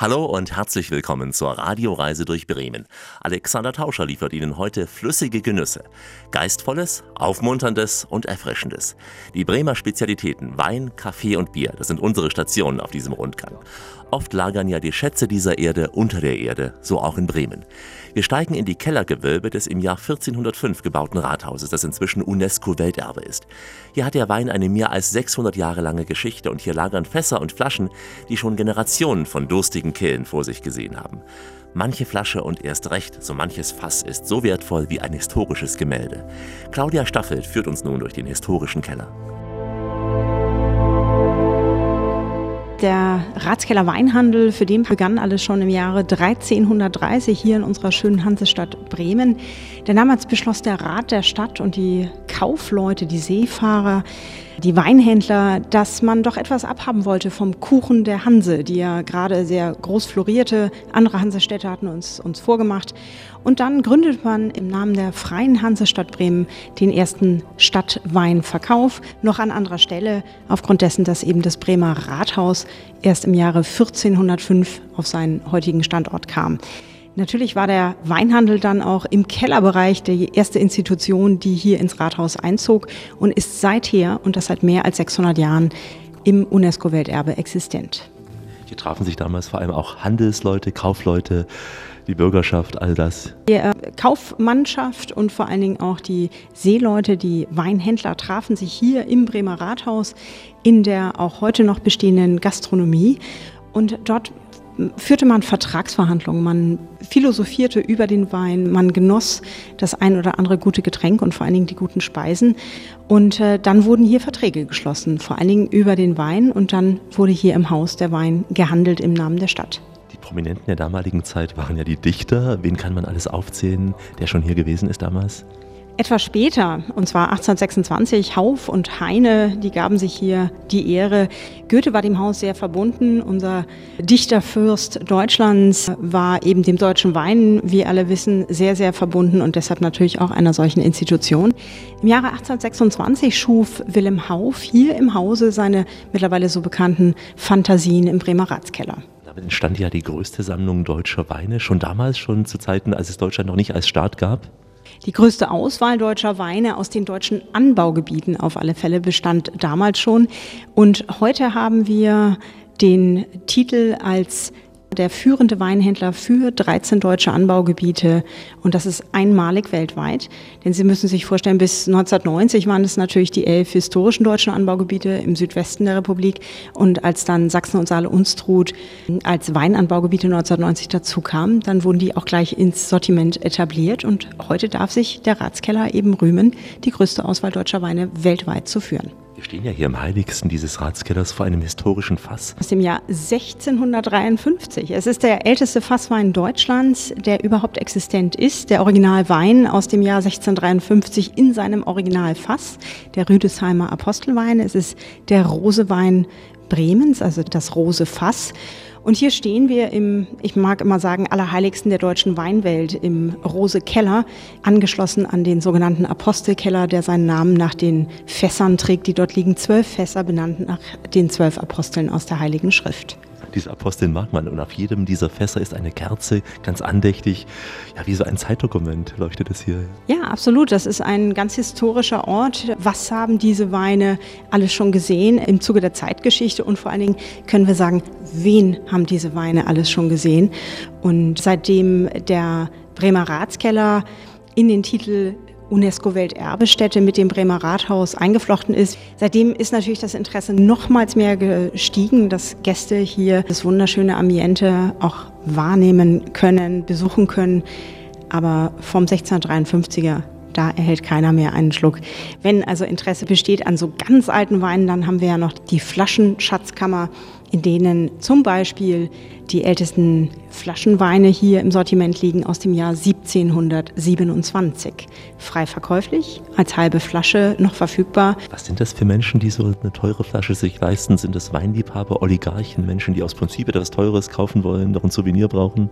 Hallo und herzlich willkommen zur Radioreise durch Bremen. Alexander Tauscher liefert Ihnen heute flüssige Genüsse. Geistvolles, Aufmunterndes und Erfrischendes. Die Bremer Spezialitäten Wein, Kaffee und Bier, das sind unsere Stationen auf diesem Rundgang. Oft lagern ja die Schätze dieser Erde unter der Erde, so auch in Bremen. Wir steigen in die Kellergewölbe des im Jahr 1405 gebauten Rathauses, das inzwischen UNESCO-Welterbe ist. Hier hat der Wein eine mehr als 600 Jahre lange Geschichte und hier lagern Fässer und Flaschen, die schon Generationen von durstigen Kehlen vor sich gesehen haben. Manche Flasche und erst recht, so manches Fass ist so wertvoll wie ein historisches Gemälde. Claudia Staffelt führt uns nun durch den historischen Keller. Der Ratskeller Weinhandel, für den begann alles schon im Jahre 1330 hier in unserer schönen Hansestadt Bremen. Denn damals beschloss der Rat der Stadt und die Kaufleute, die Seefahrer, die Weinhändler, dass man doch etwas abhaben wollte vom Kuchen der Hanse, die ja gerade sehr groß florierte. Andere Hansestädte hatten uns, uns vorgemacht. Und dann gründet man im Namen der Freien Hansestadt Bremen den ersten Stadtweinverkauf, noch an anderer Stelle, aufgrund dessen, dass eben das Bremer Rathaus erst im Jahre 1405 auf seinen heutigen Standort kam. Natürlich war der Weinhandel dann auch im Kellerbereich die erste Institution, die hier ins Rathaus einzog und ist seither und das seit mehr als 600 Jahren im UNESCO-Welterbe existent. Hier trafen sich damals vor allem auch Handelsleute, Kaufleute, die Bürgerschaft, all das. Die äh, Kaufmannschaft und vor allen Dingen auch die Seeleute, die Weinhändler trafen sich hier im Bremer Rathaus in der auch heute noch bestehenden Gastronomie. Und dort führte man Vertragsverhandlungen, man philosophierte über den Wein, man genoss das ein oder andere gute Getränk und vor allen Dingen die guten Speisen. Und äh, dann wurden hier Verträge geschlossen, vor allen Dingen über den Wein. Und dann wurde hier im Haus der Wein gehandelt im Namen der Stadt. Prominenten der damaligen Zeit waren ja die Dichter. Wen kann man alles aufzählen, der schon hier gewesen ist damals? Etwas später, und zwar 1826, Hauf und Heine, die gaben sich hier die Ehre. Goethe war dem Haus sehr verbunden. Unser Dichterfürst Deutschlands war eben dem deutschen Wein, wie alle wissen, sehr, sehr verbunden und deshalb natürlich auch einer solchen Institution. Im Jahre 1826 schuf Wilhelm Hauf hier im Hause seine mittlerweile so bekannten Fantasien im Bremer Ratskeller. Damit entstand ja die größte Sammlung deutscher Weine, schon damals, schon zu Zeiten, als es Deutschland noch nicht als Staat gab die größte Auswahl deutscher Weine aus den deutschen Anbaugebieten auf alle Fälle bestand damals schon. Und heute haben wir den Titel als der führende Weinhändler für 13 deutsche Anbaugebiete und das ist einmalig weltweit. Denn Sie müssen sich vorstellen, bis 1990 waren es natürlich die elf historischen deutschen Anbaugebiete im Südwesten der Republik und als dann Sachsen und Saale-Unstrut als Weinanbaugebiete 1990 dazu kamen, dann wurden die auch gleich ins Sortiment etabliert und heute darf sich der Ratskeller eben rühmen, die größte Auswahl deutscher Weine weltweit zu führen. Wir stehen ja hier im heiligsten dieses Ratskellers vor einem historischen Fass. Aus dem Jahr 1653. Es ist der älteste Fasswein Deutschlands, der überhaupt existent ist. Der Originalwein aus dem Jahr 1653 in seinem Originalfass. Der Rüdesheimer Apostelwein. Es ist der Rosewein Bremens, also das Rose Fass. Und hier stehen wir im, ich mag immer sagen, Allerheiligsten der deutschen Weinwelt, im Rose Keller, angeschlossen an den sogenannten Apostelkeller, der seinen Namen nach den Fässern trägt, die dort liegen. Zwölf Fässer benannt nach den zwölf Aposteln aus der Heiligen Schrift diese Aposteln mag man. Und auf jedem dieser Fässer ist eine Kerze, ganz andächtig. Ja, wie so ein Zeitdokument leuchtet es hier. Ja, absolut. Das ist ein ganz historischer Ort. Was haben diese Weine alles schon gesehen im Zuge der Zeitgeschichte? Und vor allen Dingen können wir sagen, wen haben diese Weine alles schon gesehen? Und seitdem der Bremer Ratskeller in den Titel UNESCO-Welterbestätte mit dem Bremer Rathaus eingeflochten ist. Seitdem ist natürlich das Interesse nochmals mehr gestiegen, dass Gäste hier das wunderschöne Ambiente auch wahrnehmen können, besuchen können. Aber vom 1653er da erhält keiner mehr einen Schluck. Wenn also Interesse besteht an so ganz alten Weinen, dann haben wir ja noch die Flaschenschatzkammer, in denen zum Beispiel die ältesten Flaschenweine hier im Sortiment liegen aus dem Jahr 1727. Frei verkäuflich, als halbe Flasche noch verfügbar. Was sind das für Menschen, die so eine teure Flasche sich leisten? Sind das Weinliebhaber, Oligarchen, Menschen, die aus Prinzip etwas Teures kaufen wollen, noch ein Souvenir brauchen?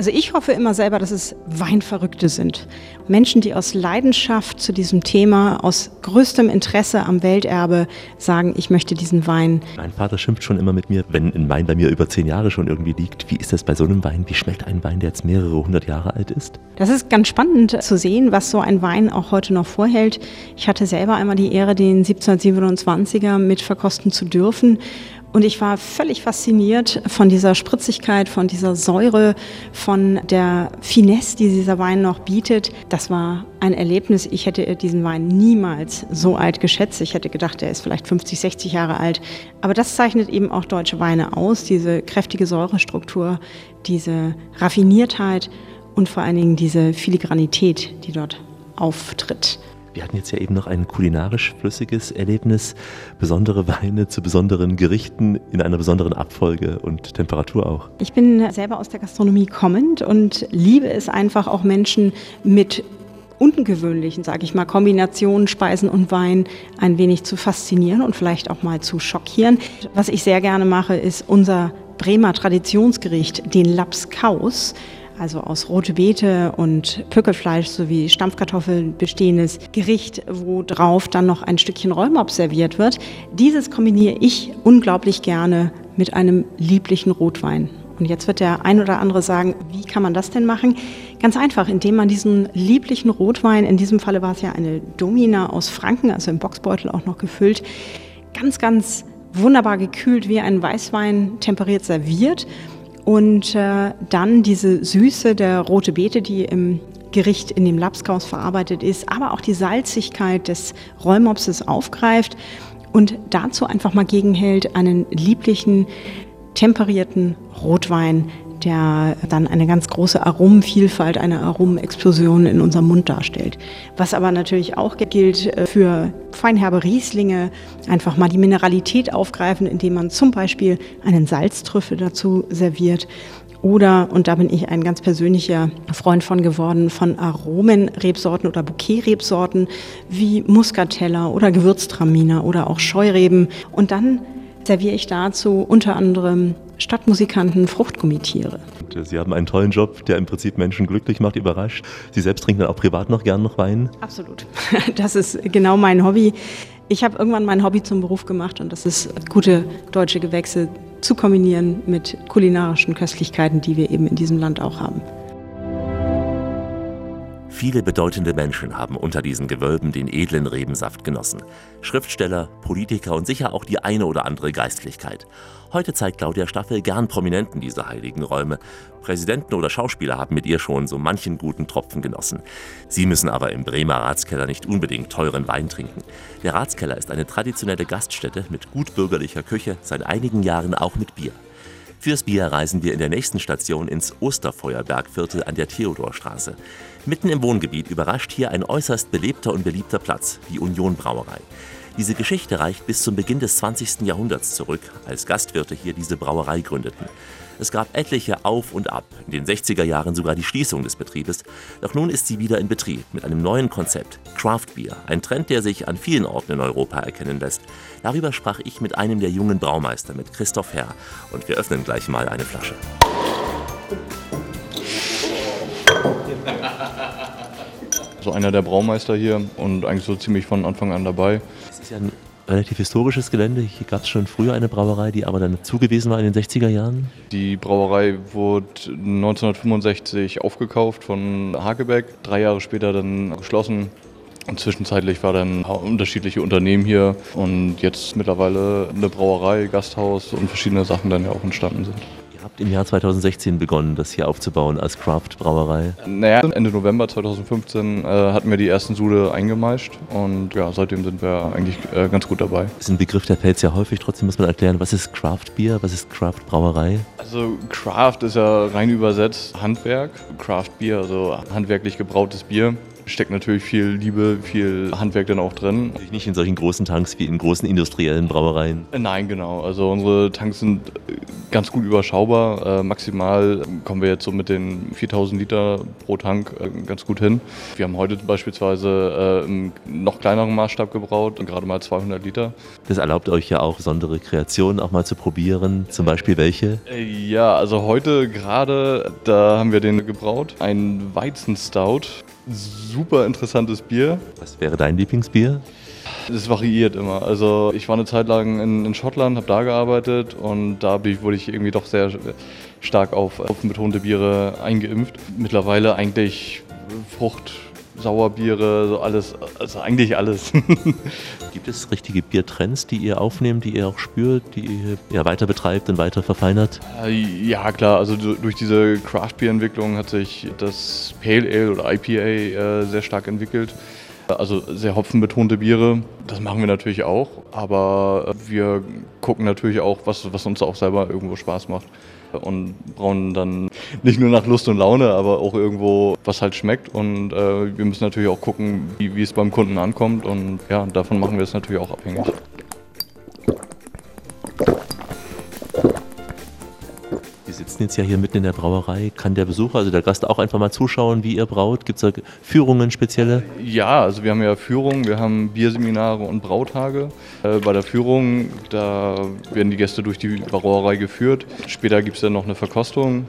Also ich hoffe immer selber, dass es Weinverrückte sind. Menschen, die aus Leidenschaft zu diesem Thema, aus größtem Interesse am Welterbe sagen, ich möchte diesen Wein. Mein Vater schimpft schon immer mit mir, wenn ein Wein bei mir über zehn Jahre schon irgendwie liegt. Wie ist das bei so einem Wein? Wie schmeckt ein Wein, der jetzt mehrere hundert Jahre alt ist? Das ist ganz spannend zu sehen, was so ein Wein auch heute noch vorhält. Ich hatte selber einmal die Ehre, den 1727er mit verkosten zu dürfen. Und ich war völlig fasziniert von dieser Spritzigkeit, von dieser Säure, von der Finesse, die dieser Wein noch bietet. Das war ein Erlebnis. Ich hätte diesen Wein niemals so alt geschätzt. Ich hätte gedacht, er ist vielleicht 50, 60 Jahre alt. Aber das zeichnet eben auch deutsche Weine aus, diese kräftige Säurestruktur, diese Raffiniertheit und vor allen Dingen diese Filigranität, die dort auftritt. Wir hatten jetzt ja eben noch ein kulinarisch flüssiges Erlebnis, besondere Weine zu besonderen Gerichten in einer besonderen Abfolge und Temperatur auch. Ich bin selber aus der Gastronomie kommend und liebe es einfach auch Menschen mit ungewöhnlichen, sage ich mal, Kombinationen Speisen und Wein ein wenig zu faszinieren und vielleicht auch mal zu schockieren. Was ich sehr gerne mache, ist unser Bremer Traditionsgericht, den Lapskaus also aus rote Beete und Pückelfleisch sowie Stampfkartoffeln bestehendes Gericht, wo drauf dann noch ein Stückchen Rollmops serviert wird. Dieses kombiniere ich unglaublich gerne mit einem lieblichen Rotwein. Und jetzt wird der ein oder andere sagen, wie kann man das denn machen? Ganz einfach, indem man diesen lieblichen Rotwein, in diesem Falle war es ja eine Domina aus Franken, also im Boxbeutel auch noch gefüllt, ganz, ganz wunderbar gekühlt wie ein Weißwein temperiert serviert und äh, dann diese Süße der rote Beete, die im Gericht in dem Lapskaus verarbeitet ist, aber auch die Salzigkeit des Rollmopses aufgreift und dazu einfach mal gegenhält einen lieblichen, temperierten Rotwein, der dann eine ganz große Aromenvielfalt, eine Aromenexplosion in unserem Mund darstellt. Was aber natürlich auch gilt äh, für feinherbe Rieslinge, einfach mal die Mineralität aufgreifen, indem man zum Beispiel einen Salztrüffel dazu serviert. Oder, und da bin ich ein ganz persönlicher Freund von geworden, von Aromenrebsorten oder Bouquetrebsorten wie Muscatella oder Gewürztraminer oder auch Scheureben. Und dann serviere ich dazu unter anderem Stadtmusikanten Fruchtgummitiere. Sie haben einen tollen Job, der im Prinzip Menschen glücklich macht, überrascht. Sie selbst trinken dann auch privat noch gern noch Wein? Absolut. Das ist genau mein Hobby. Ich habe irgendwann mein Hobby zum Beruf gemacht und das ist gute deutsche Gewächse zu kombinieren mit kulinarischen Köstlichkeiten, die wir eben in diesem Land auch haben. Viele bedeutende Menschen haben unter diesen Gewölben den edlen Rebensaft genossen. Schriftsteller, Politiker und sicher auch die eine oder andere Geistlichkeit. Heute zeigt Claudia Staffel gern Prominenten diese heiligen Räume. Präsidenten oder Schauspieler haben mit ihr schon so manchen guten Tropfen genossen. Sie müssen aber im Bremer Ratskeller nicht unbedingt teuren Wein trinken. Der Ratskeller ist eine traditionelle Gaststätte mit gutbürgerlicher Küche, seit einigen Jahren auch mit Bier. Fürs Bier reisen wir in der nächsten Station ins Osterfeuerbergviertel an der Theodorstraße. Mitten im Wohngebiet überrascht hier ein äußerst belebter und beliebter Platz, die Union Brauerei. Diese Geschichte reicht bis zum Beginn des 20. Jahrhunderts zurück, als Gastwirte hier diese Brauerei gründeten. Es gab etliche Auf und Ab, in den 60er Jahren sogar die Schließung des Betriebes. Doch nun ist sie wieder in Betrieb mit einem neuen Konzept, Craft Beer, ein Trend, der sich an vielen Orten in Europa erkennen lässt. Darüber sprach ich mit einem der jungen Braumeister, mit Christoph Herr, und wir öffnen gleich mal eine Flasche. So einer der Braumeister hier und eigentlich so ziemlich von Anfang an dabei. Es ist ja ein relativ historisches Gelände. Hier gab es schon früher eine Brauerei, die aber dann zugewiesen war in den 60er Jahren. Die Brauerei wurde 1965 aufgekauft von Hagebeck, drei Jahre später dann geschlossen. Und zwischenzeitlich war dann unterschiedliche Unternehmen hier und jetzt mittlerweile eine Brauerei, Gasthaus und verschiedene Sachen dann ja auch entstanden sind. Ihr habt im Jahr 2016 begonnen, das hier aufzubauen als Craft-Brauerei. Naja, Ende November 2015 äh, hatten wir die ersten Sude eingemeischt und ja, seitdem sind wir eigentlich äh, ganz gut dabei. Das ist ein Begriff, der fällt sehr häufig. Trotzdem muss man erklären, was ist Craft-Bier, was ist Craft-Brauerei? Also Craft ist ja rein übersetzt Handwerk. Craft-Bier, also handwerklich gebrautes Bier. Steckt natürlich viel Liebe, viel Handwerk dann auch drin. Nicht in solchen großen Tanks wie in großen industriellen Brauereien. Nein, genau. Also unsere Tanks sind ganz gut überschaubar. Äh, maximal kommen wir jetzt so mit den 4000 Liter pro Tank äh, ganz gut hin. Wir haben heute beispielsweise äh, im noch kleineren Maßstab gebraut, gerade mal 200 Liter. Das erlaubt euch ja auch besondere Kreationen auch mal zu probieren. Zum Beispiel welche? Ja, also heute gerade, da haben wir den gebraut. Ein Weizenstout super interessantes Bier. Was wäre dein Lieblingsbier? Es variiert immer. Also ich war eine Zeit lang in, in Schottland, habe da gearbeitet und da wurde ich irgendwie doch sehr stark auf, auf betonte Biere eingeimpft. Mittlerweile eigentlich Frucht, Sauerbiere, so alles, also eigentlich alles. Gibt es richtige Biertrends, die ihr aufnehmt, die ihr auch spürt, die ihr weiter betreibt und weiter verfeinert? Äh, ja, klar. Also durch diese Craft-Bier-Entwicklung hat sich das Pale Ale oder IPA äh, sehr stark entwickelt. Also sehr hopfenbetonte Biere, das machen wir natürlich auch, aber wir gucken natürlich auch, was, was uns auch selber irgendwo Spaß macht und brauen dann nicht nur nach Lust und Laune, aber auch irgendwo, was halt schmeckt. Und äh, wir müssen natürlich auch gucken, wie, wie es beim Kunden ankommt. Und ja, davon machen wir es natürlich auch abhängig. Sitzen jetzt ja hier mitten in der Brauerei. Kann der Besucher, also der Gast, auch einfach mal zuschauen, wie ihr braut? Gibt es da Führungen spezielle? Ja, also wir haben ja Führungen, wir haben Bierseminare und Brautage. Äh, bei der Führung, da werden die Gäste durch die Brauerei geführt. Später gibt es dann noch eine Verkostung.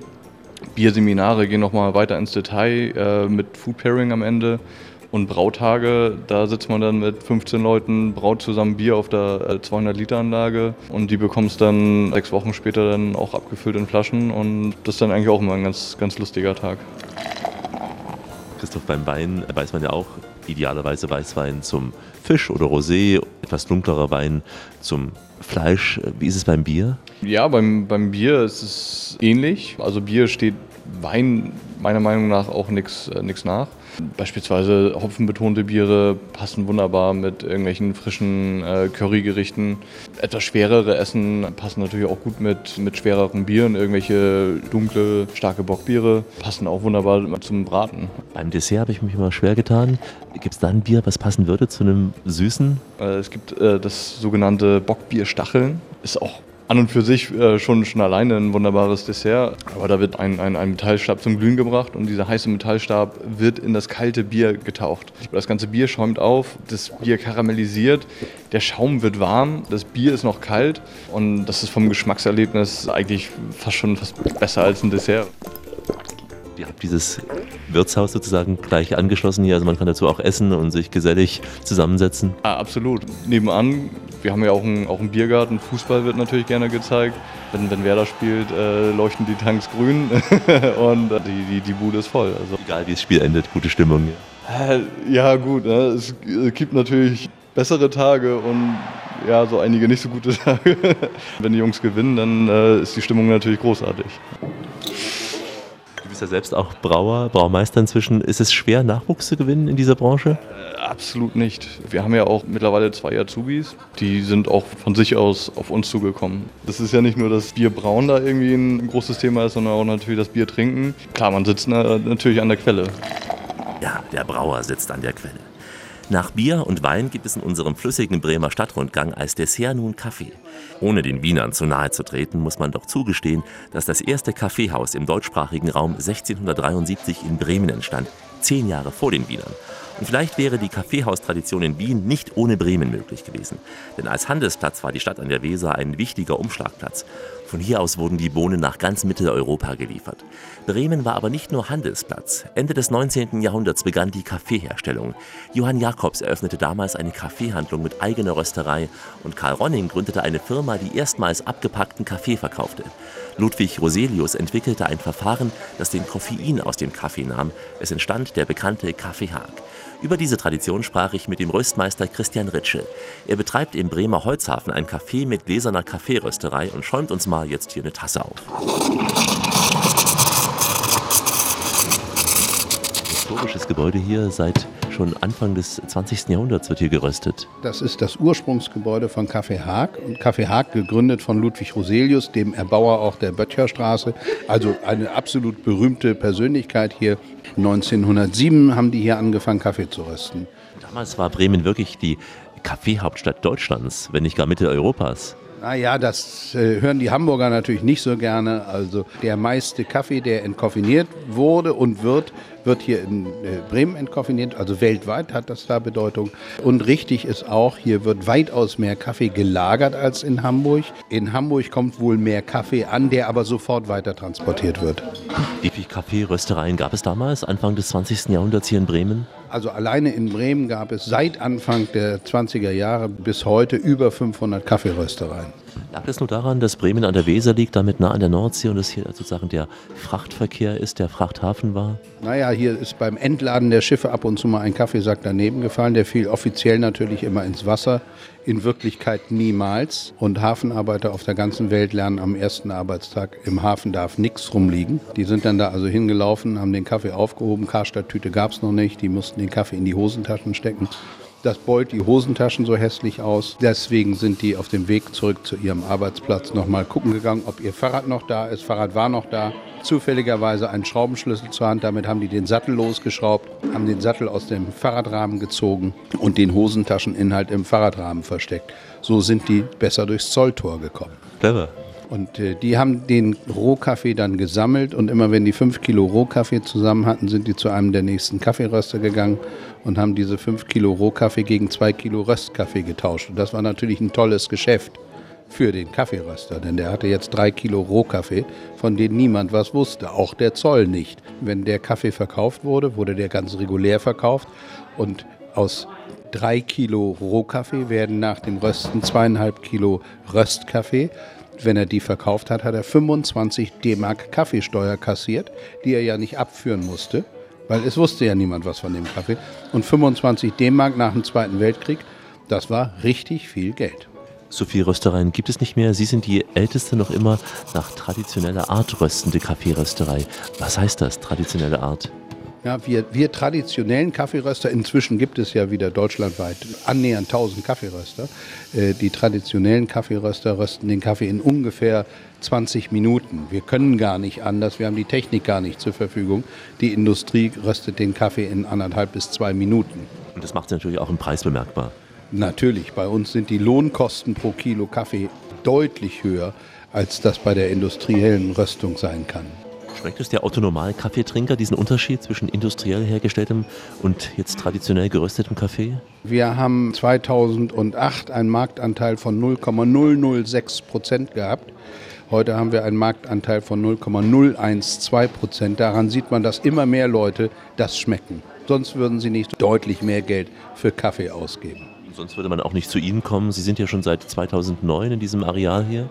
Bierseminare gehen nochmal weiter ins Detail äh, mit Food Pairing am Ende. Und Brautage, da sitzt man dann mit 15 Leuten, braut zusammen Bier auf der 200-Liter-Anlage und die bekommst dann sechs Wochen später dann auch abgefüllt in Flaschen und das ist dann eigentlich auch immer ein ganz, ganz lustiger Tag. Christoph, beim Wein weiß man ja auch, idealerweise Weißwein zum Fisch oder Rosé, etwas dunklerer Wein zum Fleisch. Wie ist es beim Bier? Ja, beim, beim Bier ist es ähnlich. Also Bier steht Wein meiner Meinung nach auch nichts äh, nach. Beispielsweise hopfenbetonte Biere passen wunderbar mit irgendwelchen frischen äh, Currygerichten. Etwas schwerere Essen passen natürlich auch gut mit, mit schwereren Bieren. Irgendwelche dunkle, starke Bockbiere passen auch wunderbar zum Braten. Beim Dessert habe ich mich immer schwer getan. Gibt es da ein Bier, was passen würde zu einem süßen? Äh, es gibt äh, das sogenannte Bockbierstacheln. Ist auch an und für sich äh, schon, schon alleine ein wunderbares Dessert. Aber da wird ein, ein, ein Metallstab zum Glühen gebracht und dieser heiße Metallstab wird in das kalte Bier getaucht. Das ganze Bier schäumt auf, das Bier karamellisiert, der Schaum wird warm, das Bier ist noch kalt und das ist vom Geschmackserlebnis eigentlich fast schon fast besser als ein Dessert. Ihr habt dieses Wirtshaus sozusagen gleich angeschlossen hier, also man kann dazu auch essen und sich gesellig zusammensetzen. Ja, absolut. Nebenan, wir haben ja auch einen, auch einen Biergarten, Fußball wird natürlich gerne gezeigt. Wenn, wenn Werder spielt, äh, leuchten die Tanks grün und die, die, die Bude ist voll. Also. Egal wie das Spiel endet, gute Stimmung. Ja, äh, ja gut, ne? es gibt natürlich bessere Tage und ja, so einige nicht so gute Tage. Wenn die Jungs gewinnen, dann äh, ist die Stimmung natürlich großartig bist ja selbst auch Brauer, Braumeister inzwischen. Ist es schwer, Nachwuchs zu gewinnen in dieser Branche? Absolut nicht. Wir haben ja auch mittlerweile zwei Azubis, die sind auch von sich aus auf uns zugekommen. Das ist ja nicht nur das Bierbrauen da irgendwie ein großes Thema ist, sondern auch natürlich das Bier trinken. Klar, man sitzt natürlich an der Quelle. Ja, der Brauer sitzt an der Quelle. Nach Bier und Wein gibt es in unserem flüssigen Bremer Stadtrundgang als Dessert nun Kaffee. Ohne den Wienern zu nahe zu treten, muss man doch zugestehen, dass das erste Kaffeehaus im deutschsprachigen Raum 1673 in Bremen entstand, zehn Jahre vor den Wienern. Und vielleicht wäre die Kaffeehaustradition in Wien nicht ohne Bremen möglich gewesen. Denn als Handelsplatz war die Stadt an der Weser ein wichtiger Umschlagplatz. Von hier aus wurden die Bohnen nach ganz Mitteleuropa geliefert. Bremen war aber nicht nur Handelsplatz. Ende des 19. Jahrhunderts begann die Kaffeeherstellung. Johann Jakobs eröffnete damals eine Kaffeehandlung mit eigener Rösterei und Karl Ronning gründete eine Firma, die erstmals abgepackten Kaffee verkaufte. Ludwig Roselius entwickelte ein Verfahren, das den Koffein aus dem Kaffee nahm. Es entstand der bekannte Kaffeehag. Über diese Tradition sprach ich mit dem Röstmeister Christian Ritsche. Er betreibt im Bremer Holzhafen ein Café mit gläserner Kaffeerösterei und schäumt uns mal jetzt hier eine Tasse auf. Historisches Gebäude hier seit schon Anfang des 20. Jahrhunderts wird hier geröstet. Das ist das Ursprungsgebäude von Café Haag. Und Café Haag gegründet von Ludwig Roselius, dem Erbauer auch der Böttcherstraße. Also eine absolut berühmte Persönlichkeit hier. 1907 haben die hier angefangen, Kaffee zu rösten. Damals war Bremen wirklich die Kaffeehauptstadt Deutschlands, wenn nicht gar Mitte Europas. Naja, das äh, hören die Hamburger natürlich nicht so gerne. Also der meiste Kaffee, der entkoffiniert wurde und wird, wird hier in äh, Bremen entkoffiniert. Also weltweit hat das da Bedeutung. Und richtig ist auch, hier wird weitaus mehr Kaffee gelagert als in Hamburg. In Hamburg kommt wohl mehr Kaffee an, der aber sofort weiter transportiert wird. Wie viele Kaffeeröstereien gab es damals, Anfang des 20. Jahrhunderts hier in Bremen? Also alleine in Bremen gab es seit Anfang der 20er Jahre bis heute über 500 Kaffeeröstereien. Lag das nur daran, dass Bremen an der Weser liegt, damit nah an der Nordsee und es hier sozusagen der Frachtverkehr ist, der Frachthafen war? Naja, hier ist beim Entladen der Schiffe ab und zu mal ein Kaffeesack daneben gefallen. Der fiel offiziell natürlich immer ins Wasser, in Wirklichkeit niemals. Und Hafenarbeiter auf der ganzen Welt lernen am ersten Arbeitstag, im Hafen darf nichts rumliegen. Die sind dann da also hingelaufen, haben den Kaffee aufgehoben. Karstadt-Tüte gab es noch nicht. Die mussten den Kaffee in die Hosentaschen stecken. Das beult die Hosentaschen so hässlich aus. Deswegen sind die auf dem Weg zurück zu ihrem Arbeitsplatz nochmal gucken gegangen, ob ihr Fahrrad noch da ist. Fahrrad war noch da. Zufälligerweise einen Schraubenschlüssel zur Hand. Damit haben die den Sattel losgeschraubt, haben den Sattel aus dem Fahrradrahmen gezogen und den Hosentascheninhalt im Fahrradrahmen versteckt. So sind die besser durchs Zolltor gekommen. Clever. Und äh, die haben den Rohkaffee dann gesammelt und immer wenn die fünf Kilo Rohkaffee zusammen hatten, sind die zu einem der nächsten Kaffeeröster gegangen und haben diese fünf Kilo Rohkaffee gegen zwei Kilo Röstkaffee getauscht. Und das war natürlich ein tolles Geschäft für den Kaffeeröster, denn der hatte jetzt drei Kilo Rohkaffee, von denen niemand was wusste, auch der Zoll nicht. Wenn der Kaffee verkauft wurde, wurde der ganz regulär verkauft und aus drei Kilo Rohkaffee werden nach dem Rösten zweieinhalb Kilo Röstkaffee wenn er die verkauft hat, hat er 25 D-Mark Kaffeesteuer kassiert, die er ja nicht abführen musste, weil es wusste ja niemand was von dem Kaffee. Und 25 D-Mark nach dem Zweiten Weltkrieg, das war richtig viel Geld. So viele Röstereien gibt es nicht mehr. Sie sind die älteste noch immer nach traditioneller Art röstende Kaffeerösterei. Was heißt das, traditionelle Art? Ja, wir, wir traditionellen Kaffeeröster, inzwischen gibt es ja wieder deutschlandweit annähernd 1000 Kaffeeröster. Äh, die traditionellen Kaffeeröster rösten den Kaffee in ungefähr 20 Minuten. Wir können gar nicht anders, wir haben die Technik gar nicht zur Verfügung. Die Industrie röstet den Kaffee in anderthalb bis zwei Minuten. Und das macht es natürlich auch im Preis bemerkbar. Natürlich, bei uns sind die Lohnkosten pro Kilo Kaffee deutlich höher, als das bei der industriellen Röstung sein kann. Schmeckt es der Autonormal-Kaffeetrinker, diesen Unterschied zwischen industriell hergestelltem und jetzt traditionell geröstetem Kaffee? Wir haben 2008 einen Marktanteil von 0,006 Prozent gehabt. Heute haben wir einen Marktanteil von 0,012 Prozent. Daran sieht man, dass immer mehr Leute das schmecken. Sonst würden sie nicht deutlich mehr Geld für Kaffee ausgeben. Sonst würde man auch nicht zu Ihnen kommen. Sie sind ja schon seit 2009 in diesem Areal hier.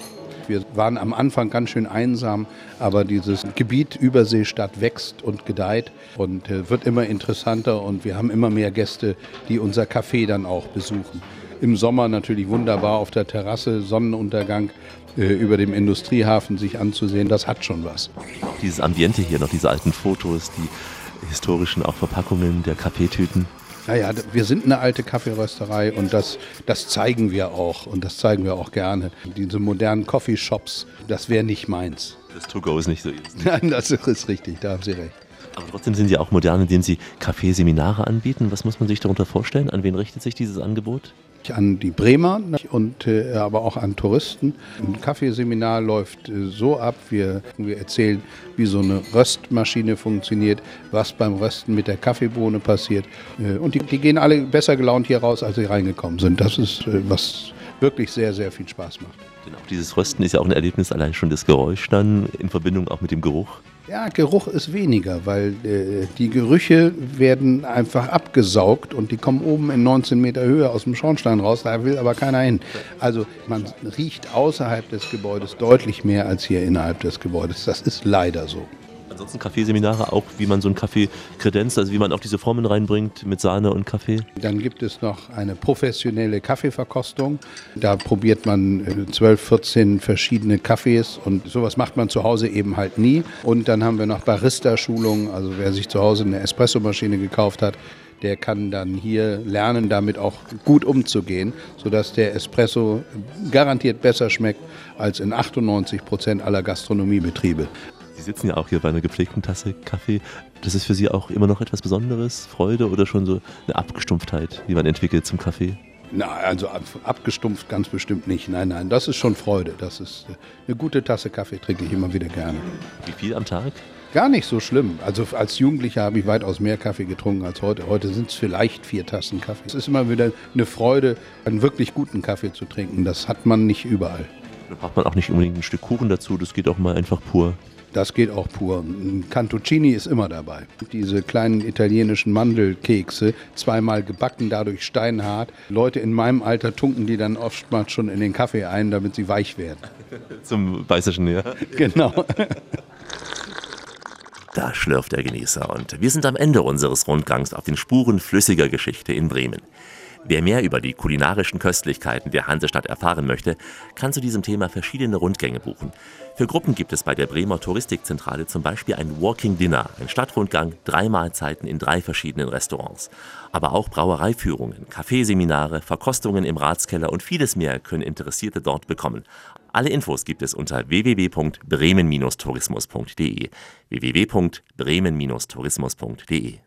Wir waren am Anfang ganz schön einsam, aber dieses Gebiet Überseestadt wächst und gedeiht und äh, wird immer interessanter und wir haben immer mehr Gäste, die unser Café dann auch besuchen. Im Sommer natürlich wunderbar auf der Terrasse, Sonnenuntergang äh, über dem Industriehafen sich anzusehen, das hat schon was. Dieses Ambiente hier, noch diese alten Fotos, die historischen auch Verpackungen der Kaffeetüten. Naja, wir sind eine alte Kaffeerösterei und das, das zeigen wir auch und das zeigen wir auch gerne. Diese modernen Coffeeshops, das wäre nicht meins. Das To-Go ist nicht so easy. Nein, das ist richtig, da haben Sie recht. Aber trotzdem sind Sie auch modern, indem Sie Kaffeeseminare anbieten. Was muss man sich darunter vorstellen? An wen richtet sich dieses Angebot? An die Bremer und äh, aber auch an Touristen. Ein Kaffeeseminar läuft äh, so ab, wir, wir erzählen, wie so eine Röstmaschine funktioniert, was beim Rösten mit der Kaffeebohne passiert. Äh, und die, die, gehen alle besser gelaunt hier raus, als sie reingekommen sind. Das ist, äh, was wirklich sehr, sehr viel Spaß macht. Denn auch dieses Rösten ist ja auch ein Erlebnis, allein schon das Geräusch dann in Verbindung auch mit dem Geruch. Ja, Geruch ist weniger, weil äh, die Gerüche werden einfach abgesaugt und die kommen oben in 19 Meter Höhe aus dem Schornstein raus, da will aber keiner hin. Also man riecht außerhalb des Gebäudes deutlich mehr als hier innerhalb des Gebäudes. Das ist leider so. Ansonsten Kaffeeseminare, auch wie man so einen Kaffee kredenzt, also wie man auch diese Formen reinbringt mit Sahne und Kaffee. Dann gibt es noch eine professionelle Kaffeeverkostung. Da probiert man 12, äh, 14 verschiedene Kaffees und sowas macht man zu Hause eben halt nie. Und dann haben wir noch Barista-Schulungen, also wer sich zu Hause eine Espressomaschine gekauft hat, der kann dann hier lernen, damit auch gut umzugehen, sodass der Espresso garantiert besser schmeckt als in 98 Prozent aller Gastronomiebetriebe. Sie sitzen ja auch hier bei einer gepflegten Tasse Kaffee. Das ist für Sie auch immer noch etwas Besonderes, Freude oder schon so eine Abgestumpftheit, die man entwickelt zum Kaffee? Na, also abgestumpft ganz bestimmt nicht. Nein, nein, das ist schon Freude. Das ist äh, eine gute Tasse Kaffee trinke ich immer wieder gerne. Wie viel am Tag? Gar nicht so schlimm. Also als Jugendlicher habe ich weitaus mehr Kaffee getrunken als heute. Heute sind es vielleicht vier Tassen Kaffee. Es ist immer wieder eine Freude, einen wirklich guten Kaffee zu trinken. Das hat man nicht überall. Da braucht man auch nicht unbedingt ein Stück Kuchen dazu. Das geht auch mal einfach pur. Das geht auch pur. Ein Cantuccini ist immer dabei. Diese kleinen italienischen Mandelkekse, zweimal gebacken, dadurch steinhart. Leute in meinem Alter tunken die dann oftmals schon in den Kaffee ein, damit sie weich werden. Zum Weißerschen, ja. Genau. Da schlürft der Genießer und wir sind am Ende unseres Rundgangs auf den Spuren flüssiger Geschichte in Bremen. Wer mehr über die kulinarischen Köstlichkeiten der Hansestadt erfahren möchte, kann zu diesem Thema verschiedene Rundgänge buchen. Für Gruppen gibt es bei der Bremer Touristikzentrale zum Beispiel ein Walking Dinner, ein Stadtrundgang, drei Mahlzeiten in drei verschiedenen Restaurants. Aber auch Brauereiführungen, Kaffeeseminare, Verkostungen im Ratskeller und vieles mehr können Interessierte dort bekommen. Alle Infos gibt es unter www.bremen-tourismus.de www.bremen-tourismus.de